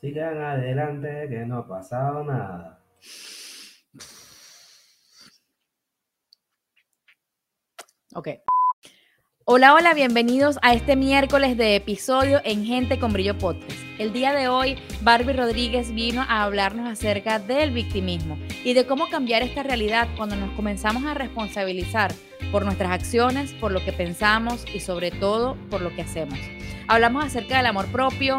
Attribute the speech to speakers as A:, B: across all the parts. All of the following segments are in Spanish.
A: Sigan adelante, que no ha pasado nada.
B: Ok. Hola, hola, bienvenidos a este miércoles de episodio en Gente con Brillo Podcast. El día de hoy, Barbie Rodríguez vino a hablarnos acerca del victimismo y de cómo cambiar esta realidad cuando nos comenzamos a responsabilizar por nuestras acciones, por lo que pensamos y sobre todo por lo que hacemos. Hablamos acerca del amor propio,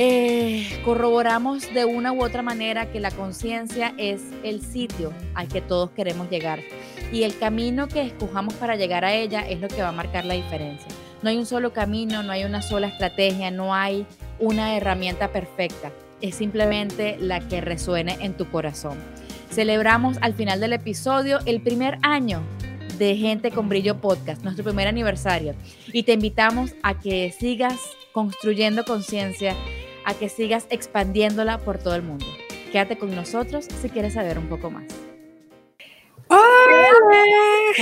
B: eh, corroboramos de una u otra manera que la conciencia es el sitio al que todos queremos llegar y el camino que escojamos para llegar a ella es lo que va a marcar la diferencia. No hay un solo camino, no hay una sola estrategia, no hay una herramienta perfecta, es simplemente la que resuene en tu corazón. Celebramos al final del episodio el primer año de Gente con Brillo Podcast, nuestro primer aniversario, y te invitamos a que sigas construyendo conciencia a que sigas expandiéndola por todo el mundo. Quédate con nosotros si quieres saber un poco más.
C: Hola.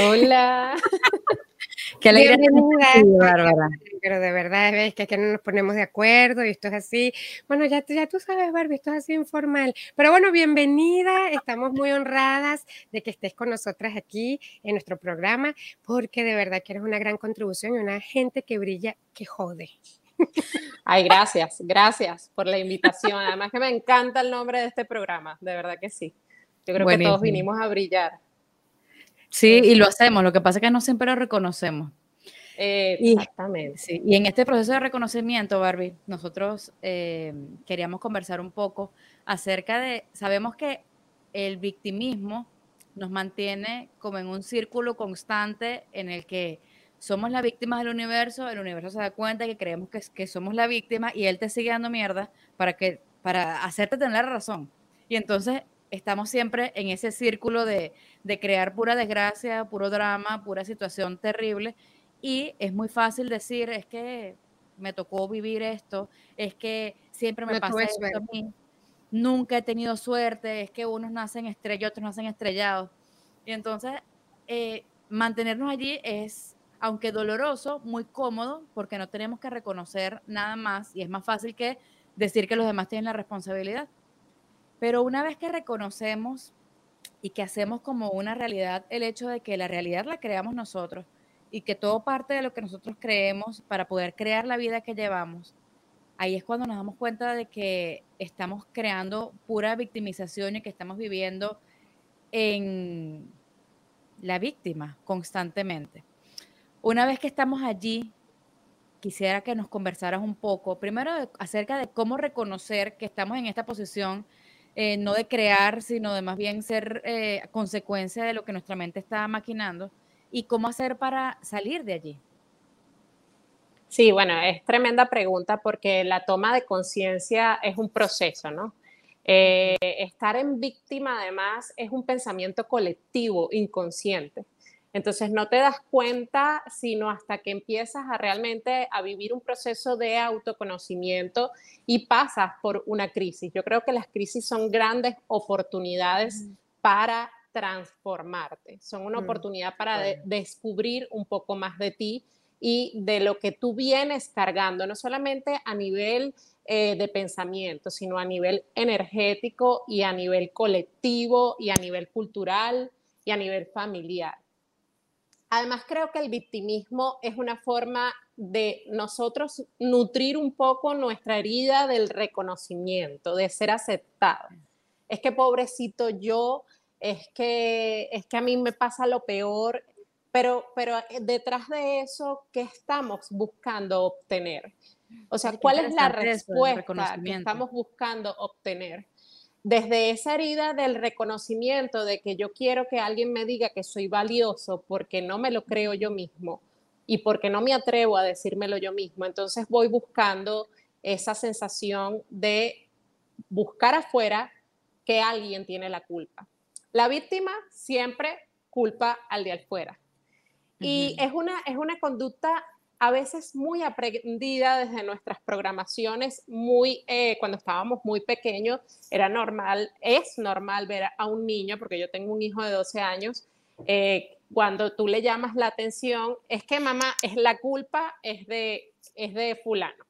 B: Hola. Qué alegría
C: Bárbara. Pero de verdad es que, que no nos ponemos de acuerdo y esto es así. Bueno, ya, ya tú sabes, Barbie, esto es así informal. Pero bueno, bienvenida. Estamos muy honradas de que estés con nosotras aquí en nuestro programa, porque de verdad que eres una gran contribución y una gente que brilla, que jode.
D: Ay, gracias, gracias por la invitación. Además que me encanta el nombre de este programa, de verdad que sí. Yo creo que todos vinimos a brillar.
B: Sí, y lo hacemos, lo que pasa es que no siempre lo reconocemos.
D: exactamente.
B: Y, en este proceso de reconocimiento, Barbie, nosotros eh, queríamos conversar un poco acerca de, sabemos que el victimismo nos mantiene como en un círculo constante en el que somos la víctima del universo, el universo se da cuenta que creemos que, que somos la víctima y él te sigue dando mierda para, que, para hacerte tener la razón. Y entonces estamos siempre en ese círculo de, de crear pura desgracia, puro drama, pura situación terrible. Y es muy fácil decir, es que me tocó vivir esto, es que siempre me pasa esto a mí, nunca he tenido suerte, es que unos nacen estrellados, otros nacen estrellados. Y entonces, eh, mantenernos allí es aunque doloroso, muy cómodo, porque no tenemos que reconocer nada más y es más fácil que decir que los demás tienen la responsabilidad. Pero una vez que reconocemos y que hacemos como una realidad el hecho de que la realidad la creamos nosotros y que todo parte de lo que nosotros creemos para poder crear la vida que llevamos, ahí es cuando nos damos cuenta de que estamos creando pura victimización y que estamos viviendo en la víctima constantemente. Una vez que estamos allí, quisiera que nos conversaras un poco, primero acerca de cómo reconocer que estamos en esta posición, eh, no de crear, sino de más bien ser eh, consecuencia de lo que nuestra mente está maquinando, y cómo hacer para salir de allí.
D: Sí, bueno, es tremenda pregunta porque la toma de conciencia es un proceso, ¿no? Eh, estar en víctima, además, es un pensamiento colectivo, inconsciente. Entonces no te das cuenta sino hasta que empiezas a realmente a vivir un proceso de autoconocimiento y pasas por una crisis. Yo creo que las crisis son grandes oportunidades para transformarte, son una mm, oportunidad para descubrir un poco más de ti y de lo que tú vienes cargando, no solamente a nivel eh, de pensamiento, sino a nivel energético y a nivel colectivo y a nivel cultural y a nivel familiar. Además, creo que el victimismo es una forma de nosotros nutrir un poco nuestra herida del reconocimiento, de ser aceptado. Es que pobrecito yo, es que, es que a mí me pasa lo peor, pero, pero eh, detrás de eso, ¿qué estamos buscando obtener? O sea, ¿cuál es la respuesta que estamos buscando obtener? Desde esa herida del reconocimiento de que yo quiero que alguien me diga que soy valioso porque no me lo creo yo mismo y porque no me atrevo a decírmelo yo mismo, entonces voy buscando esa sensación de buscar afuera que alguien tiene la culpa. La víctima siempre culpa al de afuera. Y es, una, es una conducta a veces muy aprendida desde nuestras programaciones, muy, eh, cuando estábamos muy pequeños, era normal, es normal ver a un niño, porque yo tengo un hijo de 12 años, eh, cuando tú le llamas la atención, es que mamá, es la culpa, es de, es de fulano.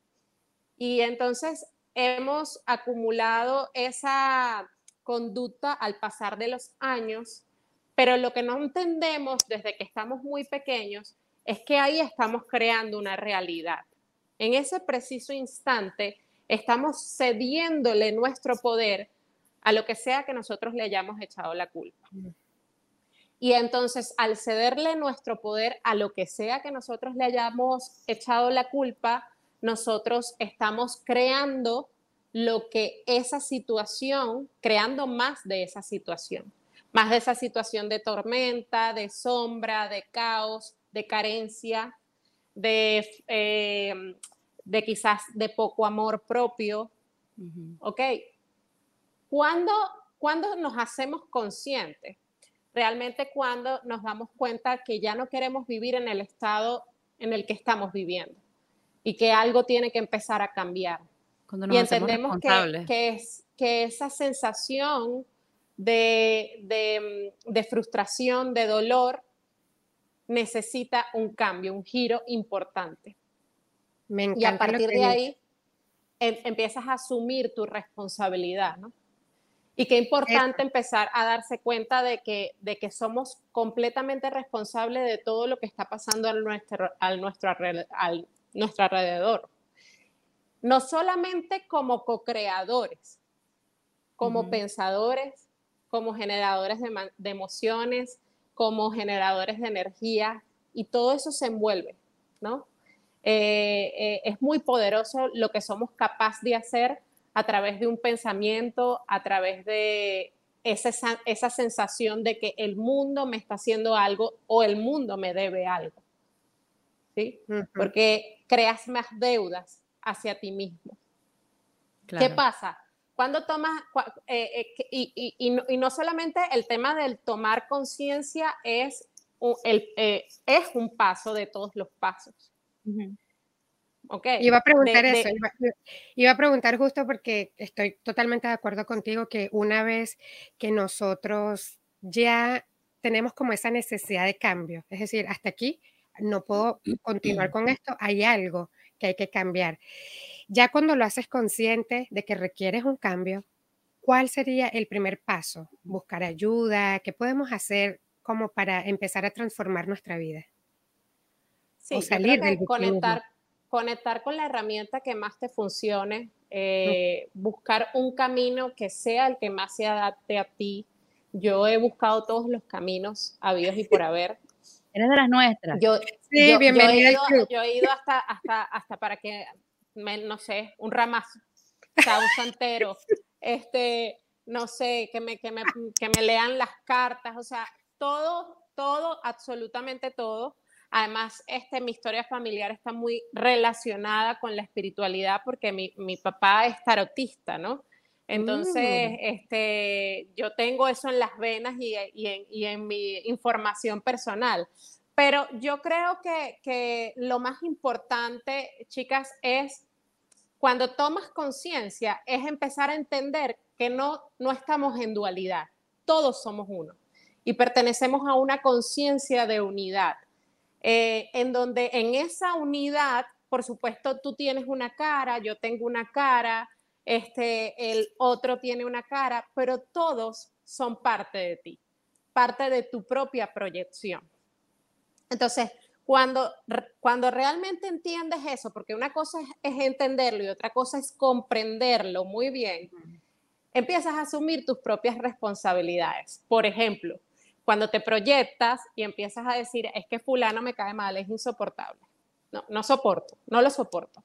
D: Y entonces hemos acumulado esa conducta al pasar de los años, pero lo que no entendemos desde que estamos muy pequeños es que ahí estamos creando una realidad. En ese preciso instante estamos cediéndole nuestro poder a lo que sea que nosotros le hayamos echado la culpa. Y entonces, al cederle nuestro poder a lo que sea que nosotros le hayamos echado la culpa, nosotros estamos creando lo que esa situación, creando más de esa situación, más de esa situación de tormenta, de sombra, de caos, de carencia, de, eh, de quizás de poco amor propio. ¿Ok? ¿Cuándo, ¿Cuándo nos hacemos conscientes? Realmente cuando nos damos cuenta que ya no queremos vivir en el estado en el que estamos viviendo y que algo tiene que empezar a cambiar. y entendemos que, que, es, que esa sensación de, de, de, frustración, de dolor, necesita un cambio, un giro importante. y a partir de ahí em, empiezas a asumir tu responsabilidad, ¿no? Y qué importante empezar a darse cuenta de que, de que somos completamente responsables de todo lo que está pasando a nuestro, al nuestro, al nuestro alrededor. No solamente como co-creadores, como pensadores, como generadores de, de emociones, como generadores de energía y todo eso se envuelve, ¿no? Eh, eh, es muy poderoso lo que somos capaces de hacer a través de un pensamiento, a través de esa, esa sensación de que el mundo me está haciendo algo o el mundo me debe algo. ¿Sí? Porque creas más deudas hacia ti mismo. ¿Qué pasa? Cuando tomas, eh, eh, y, no, solamente el tema del tomar conciencia es, el, eh, es un paso de todos los pasos.
C: Okay. Iba a preguntar eso, iba, a preguntar justo porque estoy totalmente de acuerdo contigo que una vez que nosotros ya tenemos como esa necesidad de cambio, es decir, hasta aquí no puedo continuar con esto, hay algo que hay que cambiar. Ya cuando lo haces consciente de que requieres un cambio, ¿cuál sería el primer paso? ¿Buscar ayuda? ¿Qué podemos hacer como para empezar a transformar nuestra vida?
D: Sí, salir del conectar, conectar con la herramienta que más te funcione, eh, buscar un camino que sea el que más se adapte a ti. Yo he buscado todos los caminos habidos y por haber.
B: Eres de las nuestras.
D: Yo, sí, bienvenida. Yo he, ido, hasta, hasta, hasta para que no sé, un ramazo, o sea, un santero, este, no sé, que me, que, me, que me lean las cartas, o sea, todo, todo, absolutamente todo. Además, este, mi historia familiar está muy relacionada con la espiritualidad porque mi, mi papá es tarotista, ¿no? Entonces, mm. este, yo tengo eso en las venas y, y, en, y, en, mi información personal. Pero yo creo que, que lo más importante, chicas, es cuando tomas conciencia, es empezar a entender que no, no estamos en dualidad, todos somos uno y pertenecemos a una conciencia de unidad, eh, en donde en esa unidad, por supuesto, tú tienes una cara, yo tengo una cara, este, el otro tiene una cara, pero todos son parte de ti, parte de tu propia proyección. Entonces, cuando, cuando realmente entiendes eso, porque una cosa es, entenderlo y otra cosa es comprenderlo muy bien, empiezas a asumir tus propias responsabilidades. Por ejemplo, cuando te proyectas y empiezas a decir, es que fulano me cae mal, es insoportable. No, no soporto, no lo soporto.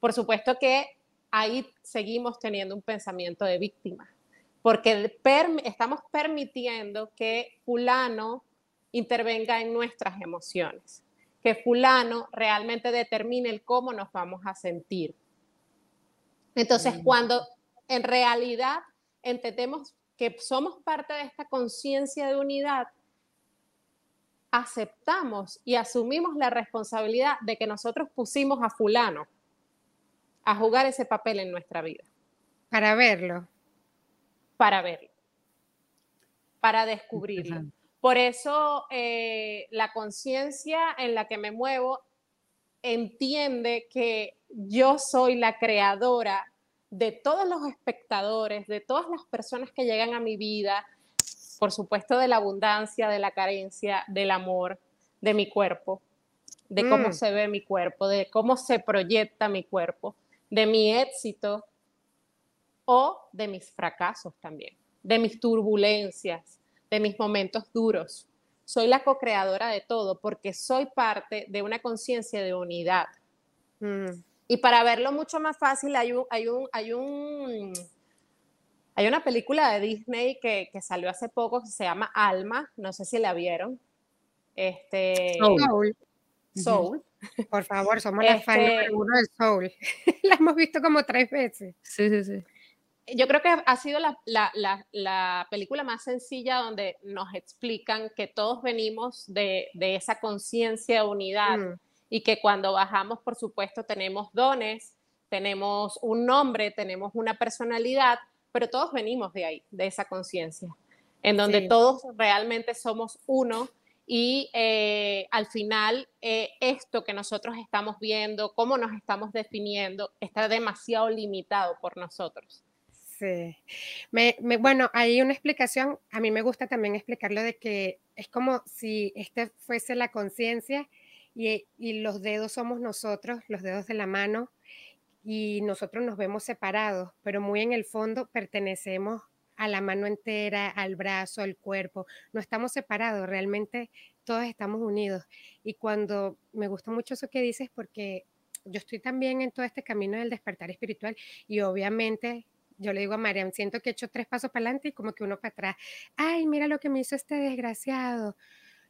D: Por supuesto que ahí seguimos teniendo un pensamiento de víctima, porque estamos permitiendo que fulano intervenga en nuestras emociones que fulano realmente determine el cómo nos vamos a sentir. Entonces, cuando en realidad entendemos que somos parte de esta conciencia de unidad, aceptamos y asumimos la responsabilidad de que nosotros pusimos a fulano a jugar ese papel en nuestra vida.
C: Para verlo.
D: Para verlo. Para descubrirlo. Por eso eh, la conciencia en la que me muevo entiende que yo soy la creadora de todos los espectadores, de todas las personas que llegan a mi vida, por supuesto de la abundancia, de la carencia, del amor, de mi cuerpo, de cómo mm. se ve mi cuerpo, de cómo se proyecta mi cuerpo, de mi éxito o de mis fracasos también, de mis turbulencias, de mis momentos duros. Soy la co-creadora de todo porque soy parte de una conciencia de unidad. Mm. Y para verlo mucho más fácil, hay un, hay un, hay un, hay una película de Disney que, que salió hace poco que se llama Alma, no sé si la vieron. Este,
C: Soul. Soul. Por favor, somos la fan este uno de Soul. la hemos visto como tres veces.
B: Sí, sí, sí.
D: Yo creo que ha sido la, la, la, la película más sencilla donde nos explican que todos venimos de, de esa conciencia de unidad. Mm y que cuando bajamos, por supuesto, tenemos dones, tenemos un nombre, tenemos una personalidad, pero todos venimos de ahí, de esa conciencia, en donde todos realmente somos uno y eh, al final eh, esto que nosotros estamos viendo, cómo nos estamos definiendo, está demasiado limitado por nosotros.
C: Sí. bueno, hay una explicación, a mí me gusta también explicarlo de que es como si este fuese la conciencia y, los dedos somos nosotros, los dedos de la mano, y nosotros nos vemos separados, pero muy en el fondo pertenecemos a la mano entera, al brazo, al cuerpo. No estamos separados, realmente todos estamos unidos. Y cuando me gusta mucho eso que dices, porque yo estoy también en todo este camino del despertar espiritual y obviamente yo le digo a Mariam, siento que he hecho tres pasos para adelante y como que uno para atrás. Ay, mira lo que me hizo este desgraciado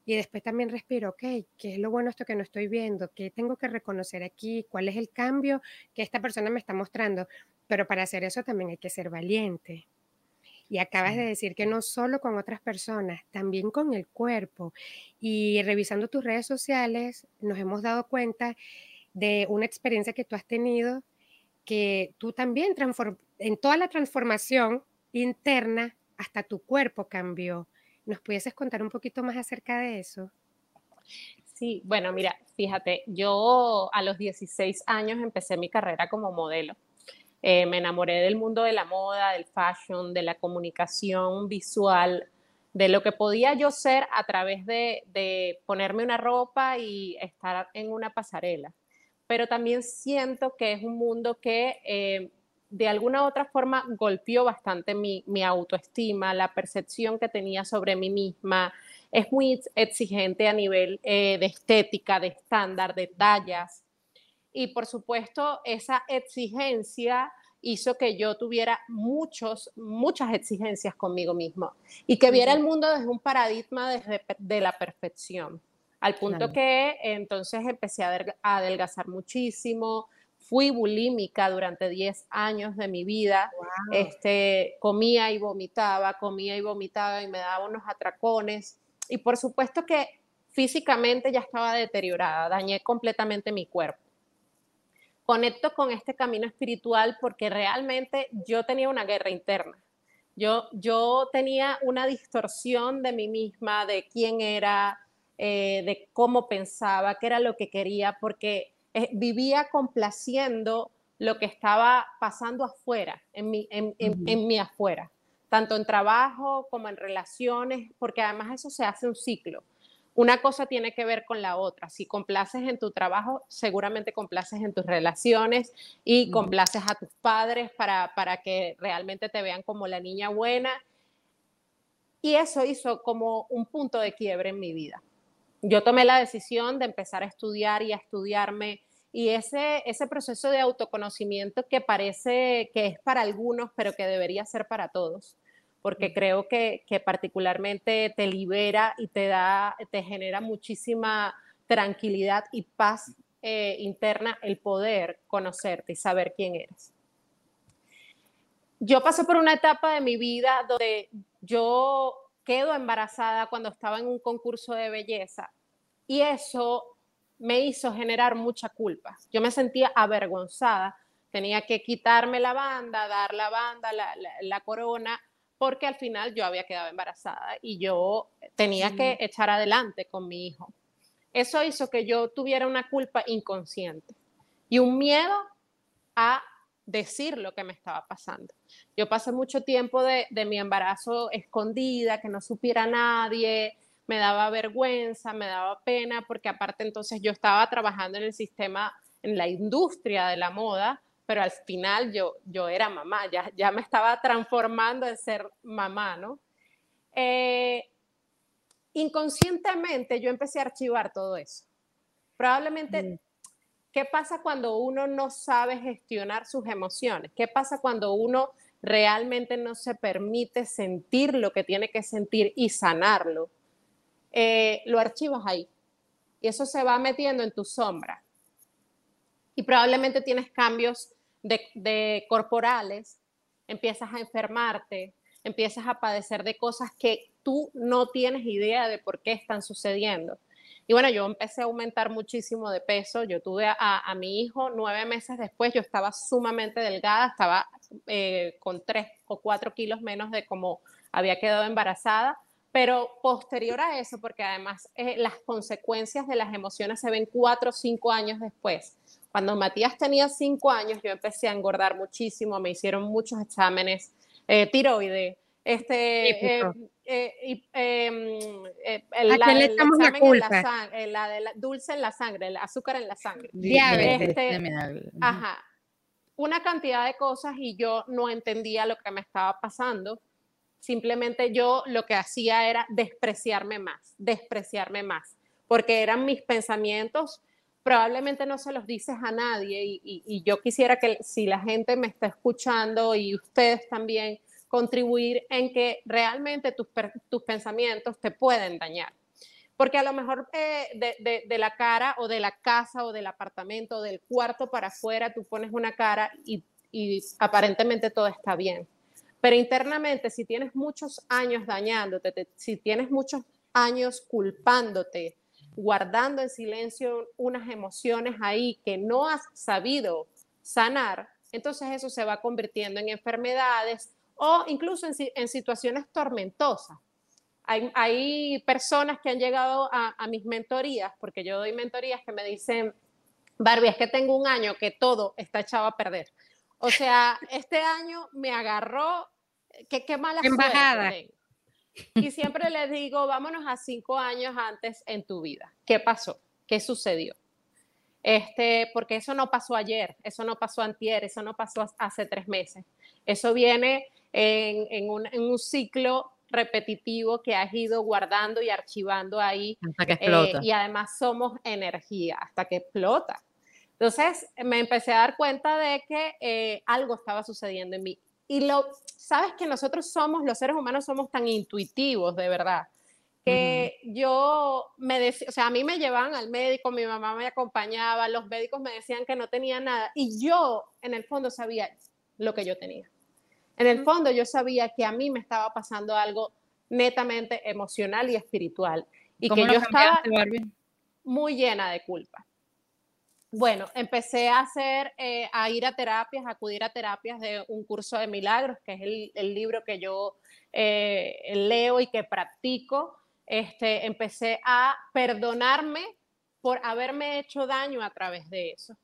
C: y después también respiro, ok, ¿qué es lo bueno esto que no estoy viendo? ¿Qué tengo que reconocer aquí? ¿Cuál es el cambio que esta persona me está mostrando? Pero para hacer eso también hay que ser valiente. Y acabas de decir que no solo con otras personas, también con el cuerpo. Y revisando tus redes sociales, nos hemos dado cuenta de una experiencia que tú has tenido, que tú también en toda la transformación interna, hasta tu cuerpo cambió. ¿Nos pudieses contar un poquito más acerca de eso?
D: Sí, bueno, mira, fíjate, yo a los 16 años empecé mi carrera como modelo. Eh, me enamoré del mundo de la moda, del fashion, de la comunicación visual, de lo que podía yo ser a través de, ponerme una ropa y estar en una pasarela. Pero también siento que es un mundo que eh, de alguna u otra forma golpeó bastante mi, autoestima, la percepción que tenía sobre mí misma. Es muy exigente a nivel eh, de estética, de estándar, de tallas. Y por supuesto, esa exigencia hizo que yo tuviera muchos, muchas exigencias conmigo mismo y que viera el mundo desde un paradigma de la perfección. Al punto que entonces empecé a adelgazar muchísimo, fui bulímica durante 10 años de mi vida. Este, comía y vomitaba, comía y vomitaba y me daba unos atracones. Y por supuesto que físicamente ya estaba deteriorada, dañé completamente mi cuerpo. Conecto con este camino espiritual porque realmente yo tenía una guerra interna. Yo, yo tenía una distorsión de mí misma, de quién era, eh, de cómo pensaba, qué era lo que quería, porque eh, vivía complaciendo lo que estaba pasando afuera, en mi, en, en, mi afuera, tanto en trabajo como en relaciones, porque además eso se hace un ciclo. Una cosa tiene que ver con la otra. Si complaces en tu trabajo, seguramente complaces en tus relaciones y complaces a tus padres para, para que realmente te vean como la niña buena. Y eso hizo como un punto de quiebre en mi vida. Yo tomé la decisión de empezar a estudiar y a estudiarme y ese, ese proceso de autoconocimiento que parece que es para algunos, pero que debería ser para todos, porque creo que, particularmente te libera y te da, te genera muchísima tranquilidad y paz eh, interna el poder conocerte y saber quién eres. yo pasé por una etapa de mi vida donde yo quedo embarazada cuando estaba en un concurso de belleza y eso me hizo generar mucha culpa. Yo me sentía avergonzada, tenía que quitarme la banda, dar la banda, la, corona, porque al final yo había quedado embarazada y yo tenía que echar adelante con mi hijo. Eso hizo que yo tuviera una culpa inconsciente y un miedo a decir lo que me estaba pasando. Yo pasé mucho tiempo de, mi embarazo escondida, que no supiera nadie, me daba vergüenza, me daba pena, porque aparte entonces yo estaba trabajando en el sistema, en la industria de la moda, pero al final yo, yo era mamá, ya, ya me estaba transformando en ser mamá, ¿no? Eh, inconscientemente yo empecé a archivar todo eso. Probablemente mm. ¿Qué pasa cuando uno no sabe gestionar sus emociones? ¿Qué pasa cuando uno realmente no se permite sentir lo que tiene que sentir y sanarlo? Eh, lo archivas ahí y eso se va metiendo en tu sombra. Y probablemente tienes cambios de corporales, empiezas a enfermarte, empiezas a padecer de cosas que tú no tienes idea de por qué están sucediendo. Y bueno, yo empecé a aumentar muchísimo de peso. Yo tuve a, mi hijo nueve meses después, yo estaba sumamente delgada, estaba eh, con tres o cuatro kilos menos de como había quedado embarazada. Pero posterior a eso, porque además eh, las consecuencias de las emociones se ven cuatro o cinco años después. Cuando Matías tenía cinco años, yo empecé a engordar muchísimo, me hicieron muchos exámenes, eh, tiroides, este, eh, em, eh, el,
C: ¿A quién le echamos la culpa?
D: La, de dulce en la sangre, el azúcar en la sangre.
C: Este,
D: ajá. Una cantidad de cosas y yo no entendía lo que me estaba pasando. Simplemente yo lo que hacía era despreciarme más, despreciarme más, porque eran mis pensamientos probablemente no se los dices a nadie y, yo quisiera que si la gente me está escuchando y ustedes también, contribuir en que realmente tus, tus pensamientos te pueden dañar. Porque a lo mejor eh, de, de, la cara o de la casa o del apartamento o del cuarto para afuera tú pones una cara y aparentemente todo está bien. Pero internamente, si tienes muchos años dañándote, si tienes muchos años culpándote, guardando en silencio unas emociones ahí que no has sabido sanar, entonces eso se va convirtiendo en enfermedades, o incluso en, situaciones tormentosas. Hay, personas que han llegado a, mis mentorías, porque yo doy mentorías que me dicen, Barbie, es que tengo un año que todo está echado a perder. O sea, este año me agarró, qué, qué mala
C: Embajada.
D: Y siempre les digo, vámonos a cinco años antes en tu vida. ¿Qué pasó? ¿Qué sucedió? Este, porque eso no pasó ayer, eso no pasó antier, eso no pasó hace tres meses. Eso viene en, un, ciclo repetitivo que has ido guardando y archivando ahí.
B: Hasta que explota.
D: Eh, y además somos energía, hasta que explota. Entonces me empecé a dar cuenta de que eh, algo estaba sucediendo en mí. Y lo, sabes que nosotros somos, los seres humanos somos tan intuitivos, de verdad, que yo me decía, o sea, a mí me llevaban al médico, mi mamá me acompañaba, los médicos me decían que no tenía nada y yo en el fondo sabía lo que yo tenía. En el fondo yo sabía que a mí me estaba pasando algo netamente emocional y espiritual y que yo estaba muy llena de culpa. Bueno, empecé a hacer, eh, a ir a terapias, a acudir a terapias de un curso de milagros, que es el, libro que yo eh, leo y que practico. Este, empecé a perdonarme por haberme hecho daño a través de eso.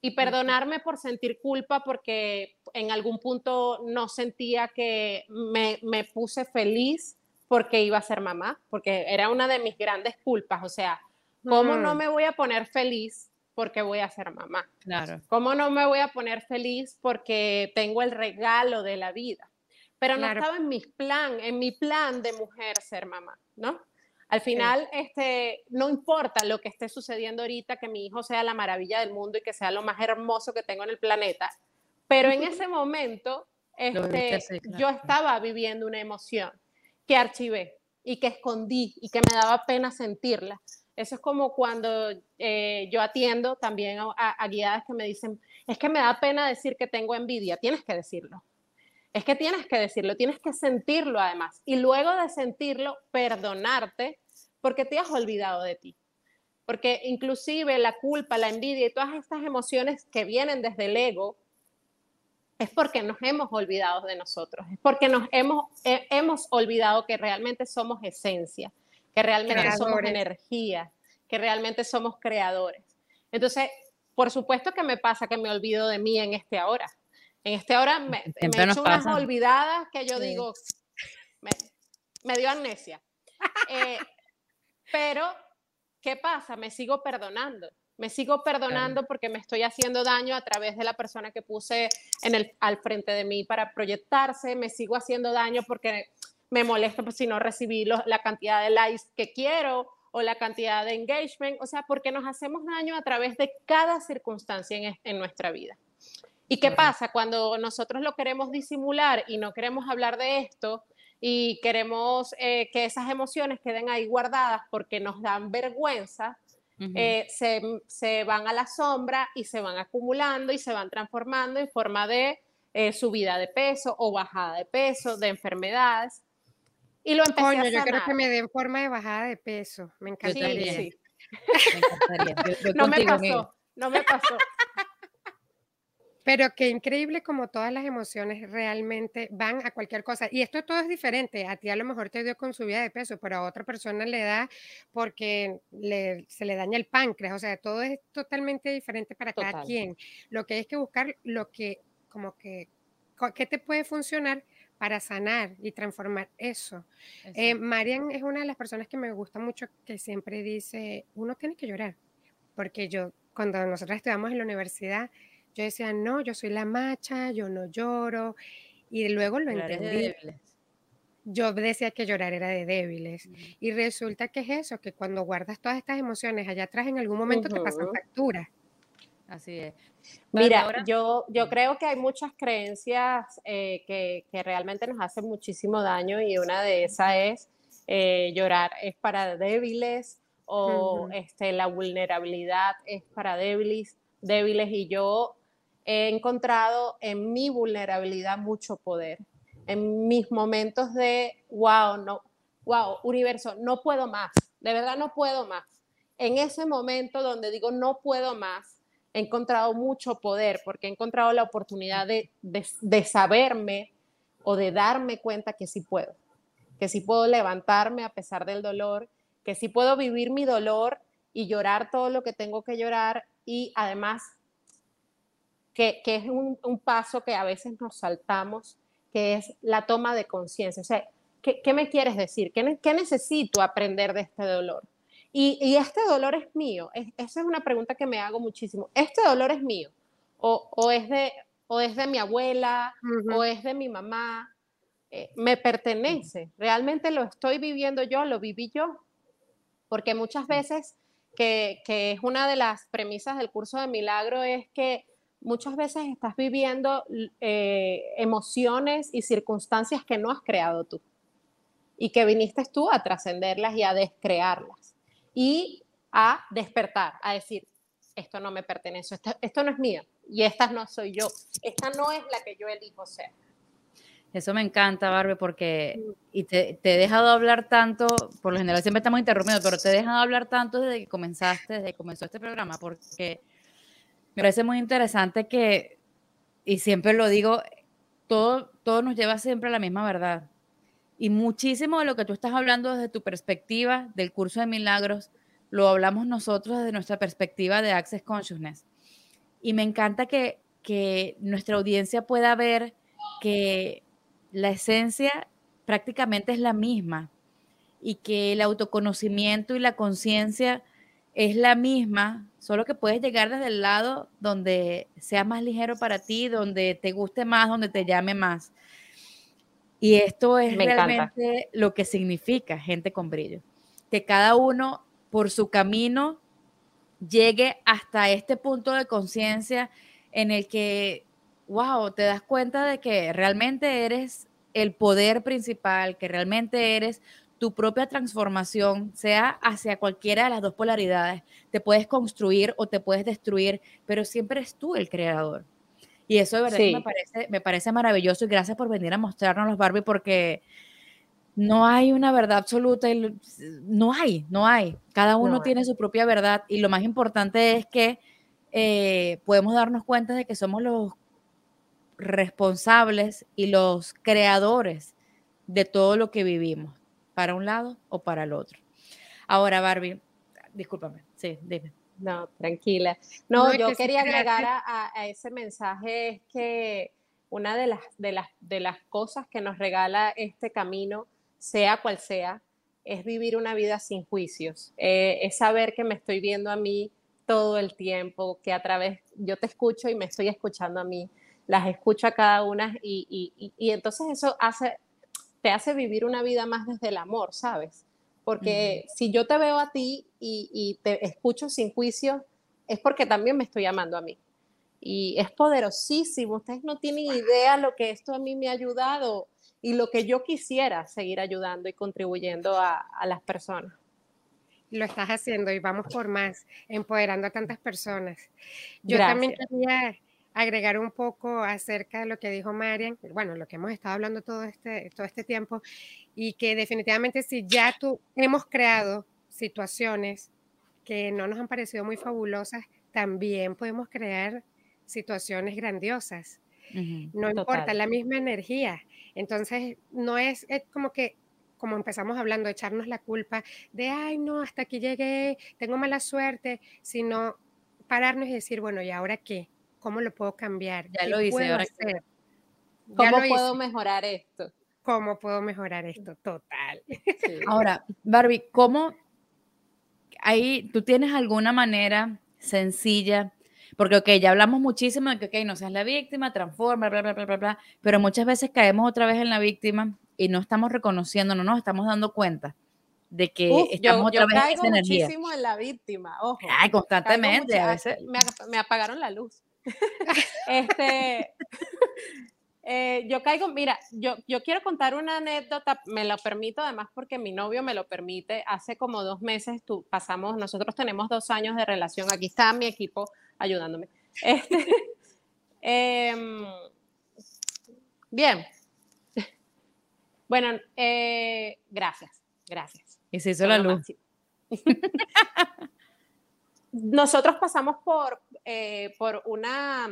D: Y perdonarme por sentir culpa porque en algún punto no sentía que me, me, puse feliz porque iba a ser mamá, porque era una de mis grandes culpas, o sea, ¿cómo no me voy a poner feliz porque voy a ser mamá?
B: Claro.
D: ¿Cómo no me voy a poner feliz porque tengo el regalo de la vida? Pero no estaba en mi plan, en mi plan de mujer ser mamá, ¿no? Al final, este, no importa lo que esté sucediendo ahorita, que mi hijo sea la maravilla del mundo y que sea lo más hermoso que tengo en el planeta, pero en ese momento este, yo estaba viviendo una emoción que archivé y que escondí y que me daba pena sentirla. Eso es como cuando eh, yo atiendo también a, guiadas que me dicen, es que me da pena decir que tengo envidia, tienes que decirlo. Es que tienes que decirlo, tienes que sentirlo además. Y luego de sentirlo, perdonarte porque te has olvidado de ti. Porque inclusive la culpa, la envidia y todas estas emociones que vienen desde el ego, es porque nos hemos olvidado de nosotros, es porque nos hemos, hemos olvidado que realmente somos esencia, que realmente somos energía, que realmente somos creadores. Entonces, por supuesto que me pasa que me olvido de mí en este ahora. En este ahora me, me he hecho unas olvidadas que yo digo, me, dio amnesia. Eh, pero, ¿qué pasa? Me sigo perdonando. Me sigo perdonando porque me estoy haciendo daño a través de la persona que puse en el, al frente de mí para proyectarse. Me sigo haciendo daño porque me molesta si no recibí la cantidad de likes que quiero o la cantidad de engagement. O sea, porque nos hacemos daño a través de cada circunstancia en, en nuestra vida. ¿Y qué pasa? Cuando nosotros lo queremos disimular y no queremos hablar de esto y queremos eh, que esas emociones queden ahí guardadas porque nos dan vergüenza, eh, se, van a la sombra y se van acumulando y se van transformando en forma de eh, subida de peso o bajada de peso, de enfermedades. Y lo empecé
C: Coño, yo creo que me den forma de bajada de peso. Me encantaría. Sí,
D: no me pasó, no me pasó.
C: Pero qué increíble como todas las emociones realmente van a cualquier cosa. Y esto todo es diferente. A ti a lo mejor te dio con subida de peso, pero a otra persona le da porque se le daña el páncreas. O sea, todo es totalmente diferente para cada quien. Lo que hay es que buscar lo que, como que, ¿qué te puede funcionar? Para sanar y transformar eso. Eh, Marian es una de las personas que me gusta mucho que siempre dice, uno tiene que llorar, porque yo, cuando nosotros estudiamos en la universidad, yo decía, no, yo soy la macha, yo no lloro. Y luego lo entendí. Yo decía que llorar era de débiles. Y resulta que es eso, que cuando guardas todas estas emociones allá atrás, en algún momento te pasan factura.
B: Así es.
D: Mira, yo, yo creo que hay muchas creencias eh, que, que, realmente nos hacen muchísimo daño y una de esas es eh, llorar es para débiles o este, la vulnerabilidad es para débiles, débiles y yo he encontrado en mi vulnerabilidad mucho poder. En mis momentos de, wow, no, wow, universo, no puedo más, de verdad no puedo más. En ese momento donde digo no puedo más, he encontrado mucho poder porque he encontrado la oportunidad de, de, saberme o de darme cuenta que sí puedo, que sí puedo levantarme a pesar del dolor, que sí puedo vivir mi dolor y llorar todo lo que tengo que llorar y además que, es un, paso que a veces nos saltamos, que es la toma de conciencia. O sea, ¿qué, me quieres decir? ¿Qué, necesito aprender de este dolor? Y, este dolor es mío. esa es una pregunta que me hago muchísimo. ¿Este dolor es mío? ¿O, es, de, o es de mi abuela? ¿O es de mi mamá? Eh, me pertenece. ¿Realmente lo estoy viviendo yo? ¿Lo viví yo? Porque muchas veces, que, que es una de las premisas del curso de milagro, es que muchas veces estás viviendo eh, emociones y circunstancias que no has creado tú y que viniste tú a trascenderlas y a descrearlas y a despertar, a decir, esto no me pertenece, esto, esto no es mío y esta no soy yo, esta no es la que yo elijo ser.
B: Eso me encanta, Barbie, porque y te, te, he dejado hablar tanto, por lo general siempre estamos interrumpiendo, pero te he dejado hablar tanto desde que comenzaste, desde que comenzó este programa, porque me parece muy interesante que, y siempre lo digo, todo, todo nos lleva siempre a la misma verdad. Y muchísimo de lo que tú estás hablando desde tu perspectiva del curso de milagros, lo hablamos nosotros desde nuestra perspectiva de Access Consciousness. Y me encanta que, que nuestra audiencia pueda ver que la esencia prácticamente es la misma y que el autoconocimiento y la conciencia es la misma, solo que puedes llegar desde el lado donde sea más ligero para ti, donde te guste más, donde te llame más. Y esto es realmente lo que significa gente con brillo. Que cada uno por su camino llegue hasta este punto de conciencia en el que, wow, te das cuenta de que realmente eres el poder principal, que realmente eres tu propia transformación, sea hacia cualquiera de las dos polaridades. Te puedes construir o te puedes destruir, pero siempre eres tú el creador. Y eso de verdad me, parece, me parece maravilloso y gracias por venir a mostrarnos los Barbie porque no hay una verdad absoluta, no hay, no hay. Cada uno tiene su propia verdad y lo más importante es que eh, podemos darnos cuenta de que somos los responsables y los creadores de todo lo que vivimos, para un lado o para el otro. Ahora, Barbie, discúlpame, sí, dime.
D: No, tranquila. No, yo quería agregar a, ese mensaje es que una de las, de, las, de las cosas que nos regala este camino, sea cual sea, es vivir una vida sin juicios, eh, es saber que me estoy viendo a mí todo el tiempo, que a través, yo te escucho y me estoy escuchando a mí, las escucho a cada una y, y, entonces eso hace, te hace vivir una vida más desde el amor, ¿sabes? Porque si yo te veo a ti y, te escucho sin juicio, es porque también me estoy amando a mí. Y es poderosísimo. Ustedes no tienen idea lo que esto a mí me ha ayudado y lo que yo quisiera seguir ayudando y contribuyendo a, a las personas.
C: Lo estás haciendo y vamos por más, empoderando a tantas personas. Yo también quería agregar un poco acerca de lo que dijo Marian, bueno, lo que hemos estado hablando todo este, todo este tiempo, y que definitivamente si ya tú hemos creado situaciones que no nos han parecido muy fabulosas, también podemos crear situaciones grandiosas. No importa, la misma energía. Entonces, no es, es como que como empezamos hablando, echarnos la culpa de, ay, no, hasta aquí llegué, tengo mala suerte, sino pararnos y decir, bueno, ¿y ahora qué? ¿Cómo lo puedo cambiar?
B: Ya lo hice, ahora
D: ¿Cómo puedo mejorar esto?
C: ¿Cómo puedo mejorar esto? Total.
B: Ahora, Barbie, ¿cómo ahí tú tienes alguna manera sencilla? Porque, ok, ya hablamos muchísimo de que, ok, no seas la víctima, transforma, bla, bla, bla, bla, bla, pero muchas veces caemos otra vez en la víctima y no estamos reconociendo, no nos estamos dando cuenta de que estamos otra vez en esa energía.
D: muchísimo en la víctima, ojo.
B: Ay, constantemente, a veces.
D: me apagaron la luz. este, eh, yo caigo, mira, yo, yo quiero contar una anécdota, me lo permito además porque mi novio me lo permite. Hace como dos meses tú, pasamos, nosotros tenemos dos años de relación, aquí está mi equipo ayudándome. Este, em, bien. Bueno, eh, gracias, gracias.
B: Y se hizo la luz.
D: Nosotros pasamos por, eh, por, una,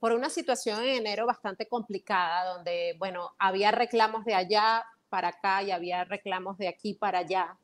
D: por una situación en enero bastante complicada, donde, bueno, había reclamos de allá para acá y había reclamos de aquí para allá.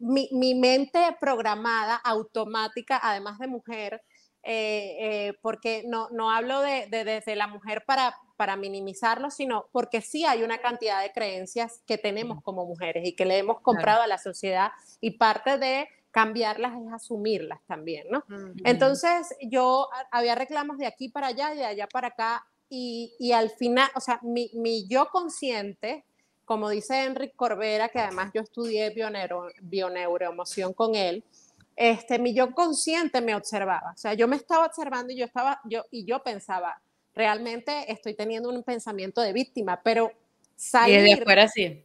D: Mi, mi mente programada, automática, además de mujer, eh, eh, porque no, no hablo de, desde la mujer para, para minimizarlo, sino porque sí hay una cantidad de creencias que tenemos como mujeres y que le hemos comprado a la sociedad y parte de cambiarlas es asumirlas también, ¿no? Entonces yo había reclamos de aquí para allá y de allá para acá y, y al final, o sea, mi, mi, yo consciente, como dice Enrique Corbera, que además yo estudié bioneuro, bioneuroemoción con él, este, mi yo consciente me observaba, o sea, yo me estaba observando y yo estaba, yo, y yo pensaba, realmente estoy teniendo un pensamiento de víctima, pero salir...
B: Y de afuera sí.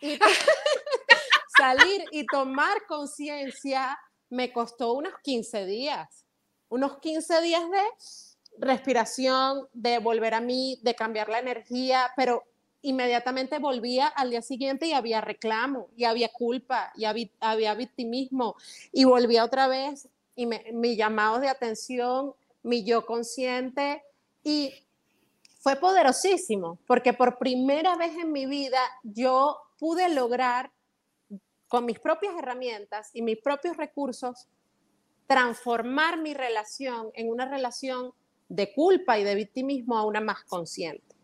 D: Y, salir y tomar conciencia me costó unos 15 días, unos 15 días de respiración, de volver a mí, de cambiar la energía, pero inmediatamente volvía al día siguiente y había reclamo, y había culpa, y había, victimismo, y volvía otra vez, y mi llamado de atención, mi yo consciente, y fue poderosísimo, porque por primera vez en mi vida yo pude lograr, con mis propias herramientas y mis propios recursos, transformar mi relación en una relación de culpa y de victimismo a una más consciente.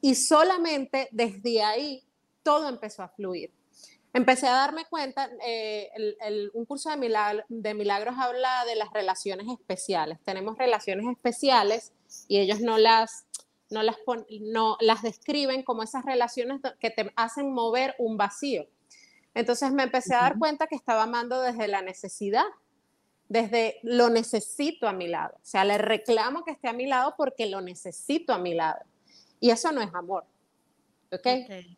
D: Y solamente desde ahí todo empezó a fluir. Empecé a darme cuenta, eh, un curso de, de milagros habla de las relaciones especiales. Tenemos relaciones especiales y ellos no las, no las, no las describen como esas relaciones que te hacen mover un vacío. Entonces me empecé a dar cuenta que estaba amando desde la necesidad, desde lo necesito a mi lado. O sea, le reclamo que esté a mi lado porque lo necesito a mi lado. Y eso no es amor. ¿ok?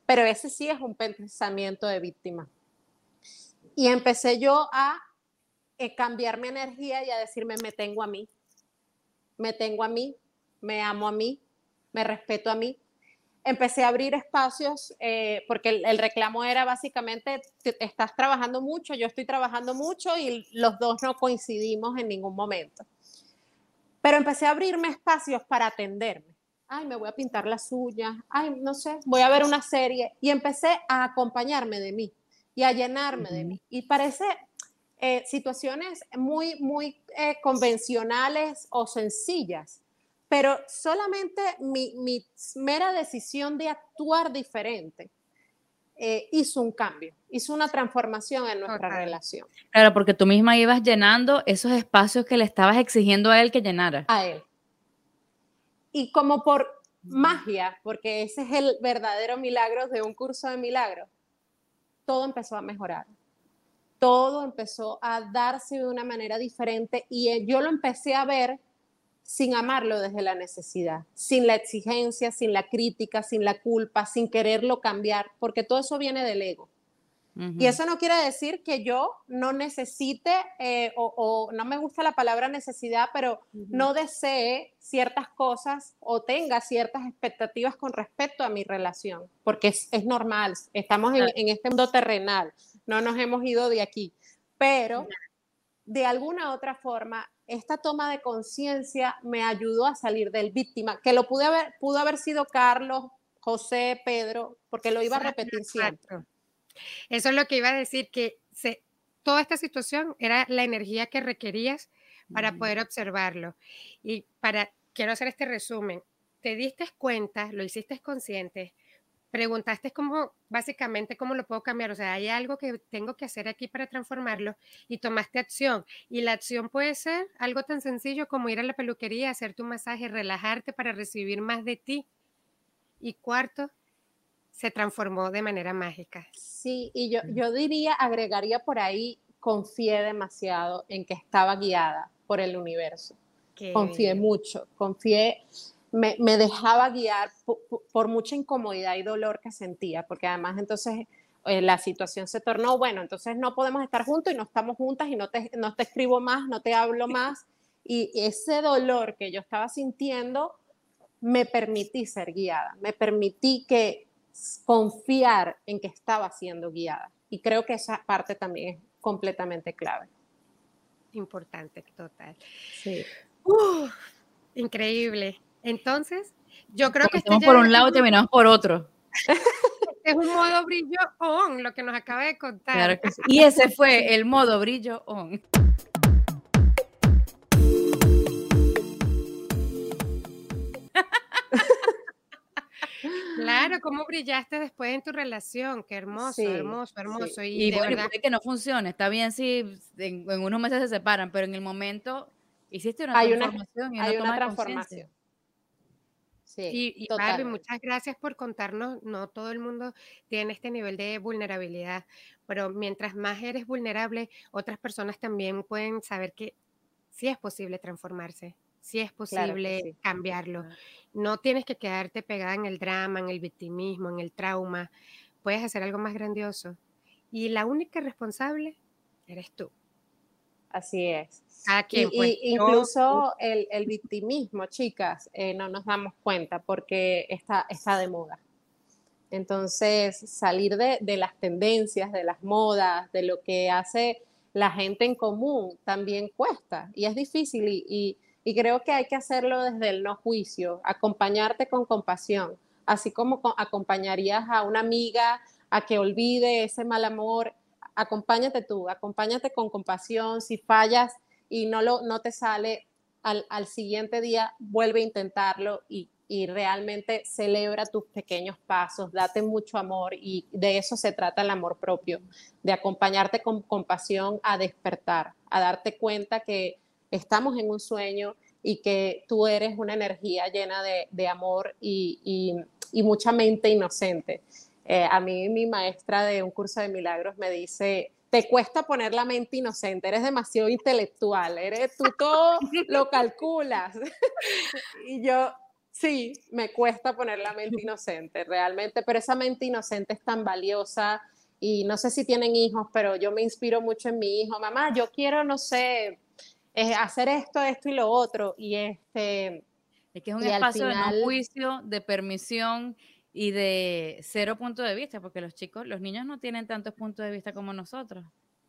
D: Pero ese sí es un pensamiento de víctima. Y empecé yo a eh, cambiar mi energía y a decirme, me tengo a mí, me tengo a mí, me amo a mí, me respeto a mí. Empecé a abrir espacios eh, porque el, reclamo era básicamente, estás trabajando mucho, yo estoy trabajando mucho y los dos no coincidimos en ningún momento. Pero empecé a abrirme espacios para atenderme. Ay, me voy a pintar las uñas, ay, no sé, voy a ver una serie y empecé a acompañarme de mí y a llenarme de mí. Y parece eh, situaciones muy, muy eh, convencionales o sencillas, pero solamente mi, mi mera decisión de actuar diferente eh, hizo un cambio, hizo una transformación en nuestra relación.
B: Claro, porque tú misma ibas llenando esos espacios que le estabas exigiendo a él que llenara.
D: A él. Y como por magia, porque ese es el verdadero milagro de un curso de milagros, todo empezó a mejorar todo empezó a darse de una manera diferente y eh, yo lo empecé a ver sin amarlo desde la necesidad, sin la exigencia, sin la crítica, sin la culpa, sin quererlo cambiar, porque todo eso viene del ego. Y eso no quiere decir que yo no necesite, eh, o, no me gusta la palabra necesidad, pero no desee ciertas cosas o tenga ciertas expectativas con respecto a mi relación, porque es, normal, estamos en, en, este mundo terrenal, no nos hemos ido de aquí, pero de alguna otra forma, esta toma de conciencia me ayudó a salir del víctima, que lo pude haber, pudo haber sido Carlos, José, Pedro, porque lo iba a repetir siempre.
C: Eso es lo que iba a decir, que se, toda esta situación era la energía que requerías para poder observarlo. Y para, quiero hacer este resumen, te diste cuenta, lo hiciste consciente, preguntaste cómo, básicamente, cómo lo puedo cambiar. O sea, hay algo que tengo que hacer aquí para transformarlo y tomaste acción. Y la acción puede ser algo tan sencillo como ir a la peluquería, hacer tu masaje, relajarte para recibir más de ti. Y cuarto, se transformó de manera mágica.
D: Sí, y yo, yo diría, agregaría por ahí, confié demasiado en que estaba guiada por el universo. confié mucho, confié me, dejaba guiar por, mucha incomodidad y dolor que sentía, porque además entonces eh, la situación se tornó, bueno, entonces no podemos estar juntos y no estamos juntas y no te, no te escribo más, no te hablo más. Y ese dolor que yo estaba sintiendo, me permití ser guiada, me permití que confiar en que estaba siendo guiada. Y creo que esa parte también es completamente clave.
C: Importante, total.
D: Sí.
C: increíble. Entonces, yo creo que...
B: Estamos por un lado y terminamos por otro.
C: es un modo brillo on, lo que nos acaba de contar.
B: Claro que sí. Y ese fue el modo brillo on.
C: Claro, cómo brillaste después en tu relación, qué hermoso, hermoso, hermoso.
B: Y, de verdad que no funcione, está bien si en, unos meses se separan, pero en el momento hiciste una transformación.
D: hay una transformación.
C: Sí, y, y muchas gracias por contarnos. No todo el mundo tiene este nivel de vulnerabilidad, pero mientras más eres vulnerable, otras personas también pueden saber que sí es posible transformarse, sí es posible cambiarlo. No tienes que quedarte pegada en el drama, en el victimismo, en el trauma. Puedes hacer algo más grandioso. Y la única responsable eres tú.
D: Así es. y, pues, incluso el, el, victimismo, chicas, eh, no nos damos cuenta porque está, está de moda. Entonces, salir de, de, las tendencias, de las modas, de lo que hace la gente en común, también cuesta y es difícil y, y, y creo que hay que hacerlo desde el no juicio, acompañarte con compasión, así como acompañarías a una amiga a que olvide ese mal amor, acompáñate tú, acompáñate con compasión, si fallas y no, lo, no te sale, al, siguiente día vuelve a intentarlo y, realmente celebra tus pequeños pasos, date mucho amor y de eso se trata el amor propio, de acompañarte con compasión a despertar, a darte cuenta que estamos en un sueño y que tú eres una energía llena de, amor y, y mucha mente inocente. Eh, a mí mi maestra de un curso de milagros me dice, te cuesta poner la mente inocente, eres demasiado intelectual, eres tú todo lo calculas. y yo, sí, me cuesta poner la mente inocente realmente, pero esa mente inocente es tan valiosa y no sé si tienen hijos, pero yo me inspiro mucho en mi hijo. Mamá, yo quiero, no sé, eh, hacer esto, esto y lo otro. Y este...
B: Es que es un espacio de no juicio, de permisión y de cero punto de vista, porque los chicos, los niños no tienen tantos puntos de vista como nosotros.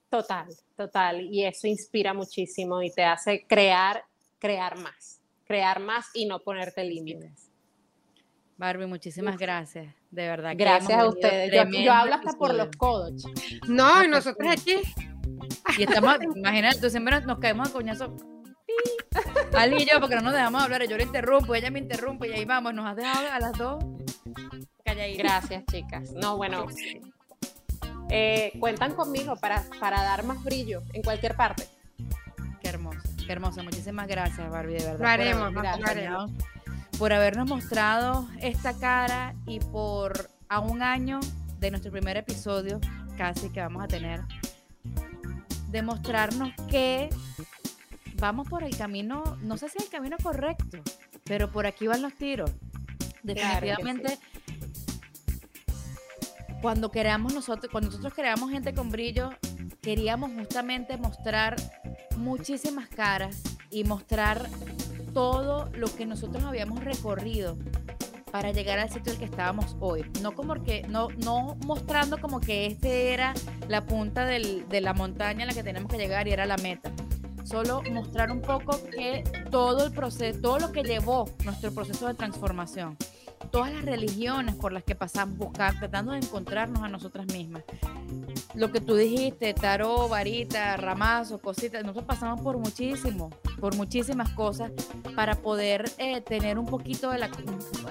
D: Total, total. Y eso inspira muchísimo y te hace crear, crear más, crear más y no ponerte límites.
B: Barbie, muchísimas gracias, de verdad.
D: Gracias a ustedes. Yo, hablo hasta por los codos.
C: No, y nosotros aquí.
B: Y estamos, imagínate, siempre nos, caemos a coñazo. Ali y yo, porque no nos dejamos hablar, yo le interrumpo, ella me interrumpe y ahí vamos, nos has dejado a las dos
D: Gracias, chicas. No, bueno, eh, cuentan conmigo para, para dar más brillo en cualquier parte.
B: Qué hermoso, qué hermoso. Muchísimas gracias, Barbie, de verdad.
C: Lo haremos, por, lo haremos.
B: por habernos mostrado esta cara y por a un año de nuestro primer episodio, casi que vamos a tener, demostrarnos que vamos por el camino, no sé si es el camino correcto, pero por aquí van los tiros. Definitivamente cuando creamos nosotros, cuando nosotros creamos gente con brillo, queríamos justamente mostrar muchísimas caras y mostrar todo lo que nosotros habíamos recorrido para llegar al sitio al que estábamos hoy. No como que, no, no mostrando como que este era la punta del, de la montaña en la que tenemos que llegar y era la meta. Solo mostrar un poco que todo el proceso, todo lo que llevó nuestro proceso de transformación todas las religiones por las que pasamos buscando, tratando de encontrarnos a nosotras mismas. Lo que tú dijiste, tarot, varita, ramazo, cositas, nosotros pasamos por muchísimo, por muchísimas cosas para poder eh, tener un poquito de la,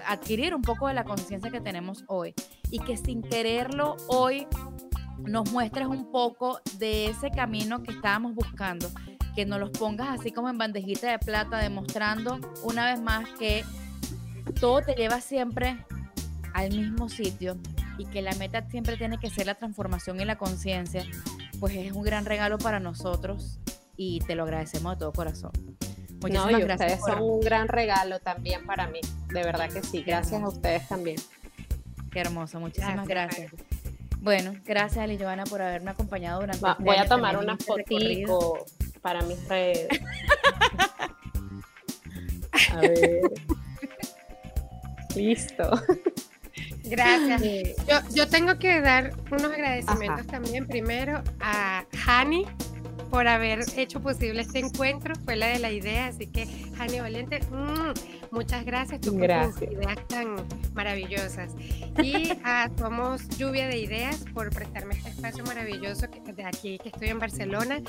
B: adquirir un poco de la conciencia que tenemos hoy. Y que sin quererlo hoy nos muestres un poco de ese camino que estábamos buscando, que nos los pongas así como en bandejita de plata, demostrando una vez más que todo te lleva siempre al mismo sitio y que la meta siempre tiene que ser la transformación y la conciencia, pues es un gran regalo para nosotros y te lo agradecemos de todo corazón.
D: Muchísimas no, y gracias ustedes son un gran regalo también para mí, de verdad que sí, gracias a ustedes también.
B: Qué hermoso, muchísimas gracias. Bueno, gracias Ali Joana por haberme acompañado durante Va,
D: este Voy a tomar una fotito para mis redes. a ver. Listo.
C: Gracias. Yo, yo, tengo que dar unos agradecimientos también primero a Hani por haber hecho posible este encuentro, fue la de la idea, así que Hani Valente, mm, muchas gracias, tú gracias. tus ideas tan maravillosas. Y a Somos Lluvia de Ideas por prestarme este espacio maravilloso de aquí que estoy en Barcelona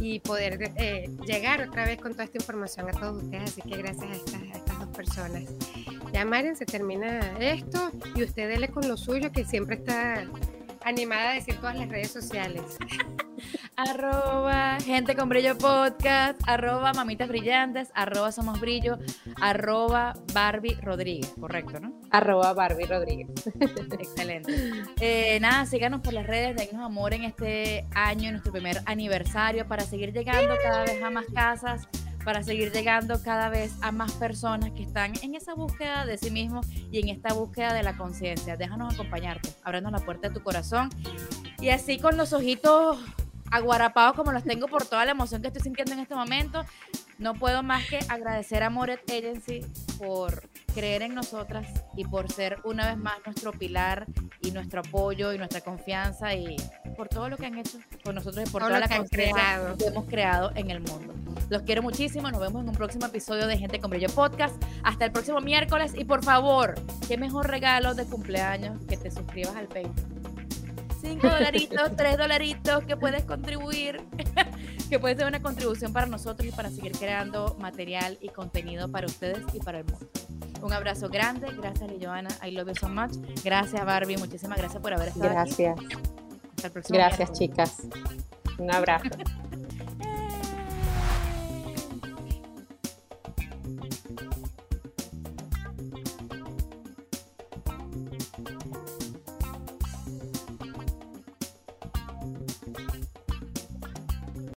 C: y poder eh, llegar otra vez con toda esta información a todos ustedes, así que gracias a estas, a estas dos personas. Ya Marian se termina esto y usted dele con lo suyo que siempre está animada a decir todas las redes sociales.
B: arroba gente con brillo podcast, arroba mamitas brillantes, arroba somos brillo, arroba Barbie Rodríguez, correcto, ¿no?
D: Arroba Barbie Rodríguez.
B: Excelente. Eh, nada, síganos por las redes, denos amor en este año, en nuestro primer aniversario, para seguir llegando cada vez a más casas para seguir llegando cada vez a más personas que están en esa búsqueda de sí mismos y en esta búsqueda de la conciencia. Déjanos acompañarte, abriendo la puerta de tu corazón y así con los ojitos aguarapados como los tengo por toda la emoción que estoy sintiendo en este momento, no puedo más que agradecer a Moret Agency por creer en nosotras y por ser una vez más nuestro pilar y nuestro apoyo y nuestra confianza y por todo lo que han hecho con nosotros y por toda la conciencia que hemos creado en el mundo. Los quiero muchísimo, nos vemos en un próximo episodio de Gente con Brillo Podcast. Hasta el próximo miércoles y por favor, qué mejor regalo de cumpleaños que te suscribas al Patreon. 5 dolaritos, 3 dolaritos que puedes contribuir, que puede ser una contribución para nosotros y para seguir creando material y contenido para ustedes y para el mundo. Un abrazo grande, gracias Joana, I love you so much. Gracias Barbie, muchísimas gracias por haber estado
D: gracias.
B: aquí.
D: Gracias. Gracias chicas. Un abrazo.